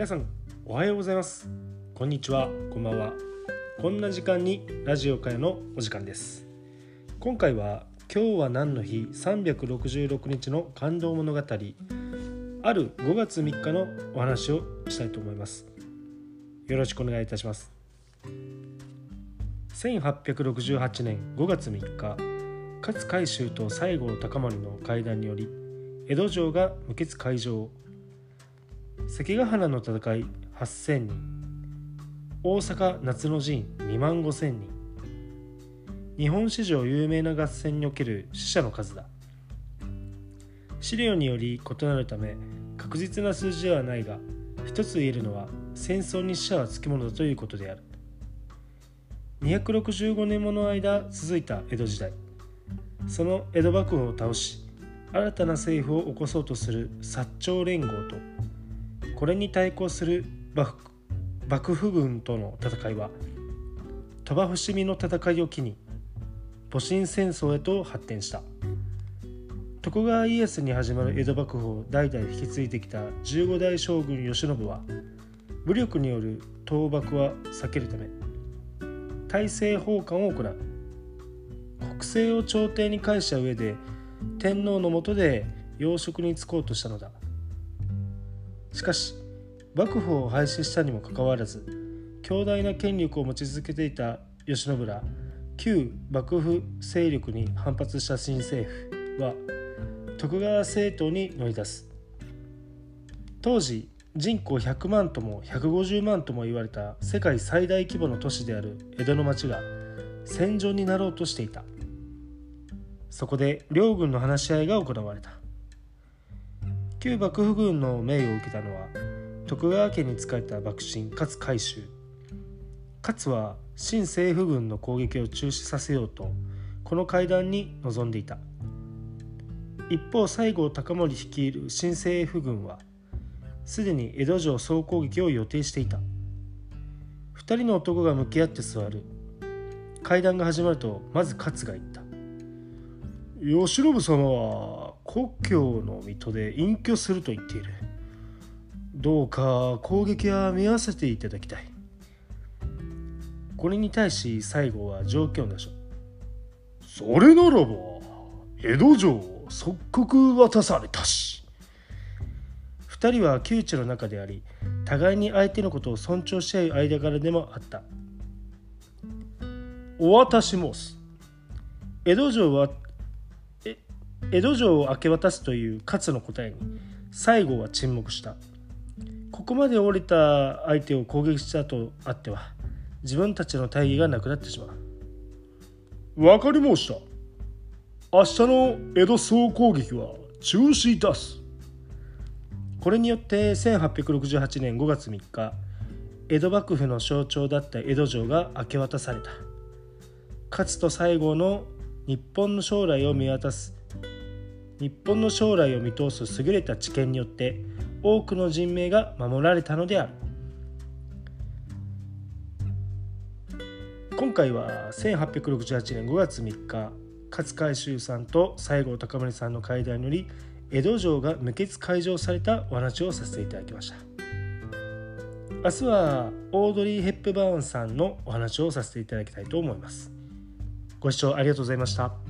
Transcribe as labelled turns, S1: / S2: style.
S1: 皆さんおはようございます。こんにちは。こんばんは。こんな時間にラジオ会のお時間です。今回は今日は何の日？366日の感動物語。ある5月3日のお話をしたいと思います。よろしくお願いいたします。1868年5月3日。勝海舟と西郷隆盛の会談により江戸城が無血開城。関ヶ原の戦い8,000人。大阪夏の陣2万5,000人。日本史上有名な合戦における死者の数だ。資料により異なるため確実な数字ではないが一つ言えるのは戦争に死者はつきものだということである。265年もの間続いた江戸時代。その江戸幕府を倒し新たな政府を起こそうとする薩長連合とこれに対抗する幕府軍との戦いは鳥羽伏見の戦いを機に戊辰戦争へと発展した。徳川家康に始まる江戸幕府を代々引き継いできた15代将軍慶喜は武力による倒幕は避けるため大政奉還を行う。国政を朝廷に返した上で天皇の下で要職に就こうとしたのだ。しかし幕府を廃止したにもかかわらず強大な権力を持ち続けていた慶喜ら旧幕府勢力に反発した新政府は徳川政党に乗り出す。当時人口100万とも150万とも言われた世界最大規模の都市である江戸の町が戦場になろうとしていた。そこで両軍の話し合いが行われた。旧幕府軍の命を受けたのは徳川家に仕えた幕臣勝海舟。勝は新政府軍の攻撃を中止させようとこの会談に臨んでいた。一方西郷隆盛率いる新政府軍はすでに江戸城総攻撃を予定していた。2人の男が向き合って座る。会談が始まるとまず勝が言った。慶喜様は故郷の水戸で隠居すると言っている。どうか攻撃は見合わせていただきたい。これに対し西郷は条件を出し。それならば江戸城を即刻渡されたし。2人は窮地の中であり互いに相手のことを尊重し合う間柄でもあった。お渡し申す。江戸城は江戸城を明け渡すという勝の答えに西郷は沈黙した。ここまで降りた相手を攻撃したとあっては自分たちの大義がなくなってしまう。分かり申した。明日の江戸総攻撃は中止いたす。これによって1868年5月3日江戸幕府の象徴だった江戸城が明け渡された。勝と西郷の日本の将来を見渡す日本の将来を見通す優れた知見によって多くの人命が守られたのである。今回は1868年5月3日勝海舟さんと西郷隆盛さんの会談により江戸城が無血開城されたお話をさせていただきました。明日はオードリー・ヘップバーンさんのお話をさせていただきたいと思います。ご視聴ありがとうございました。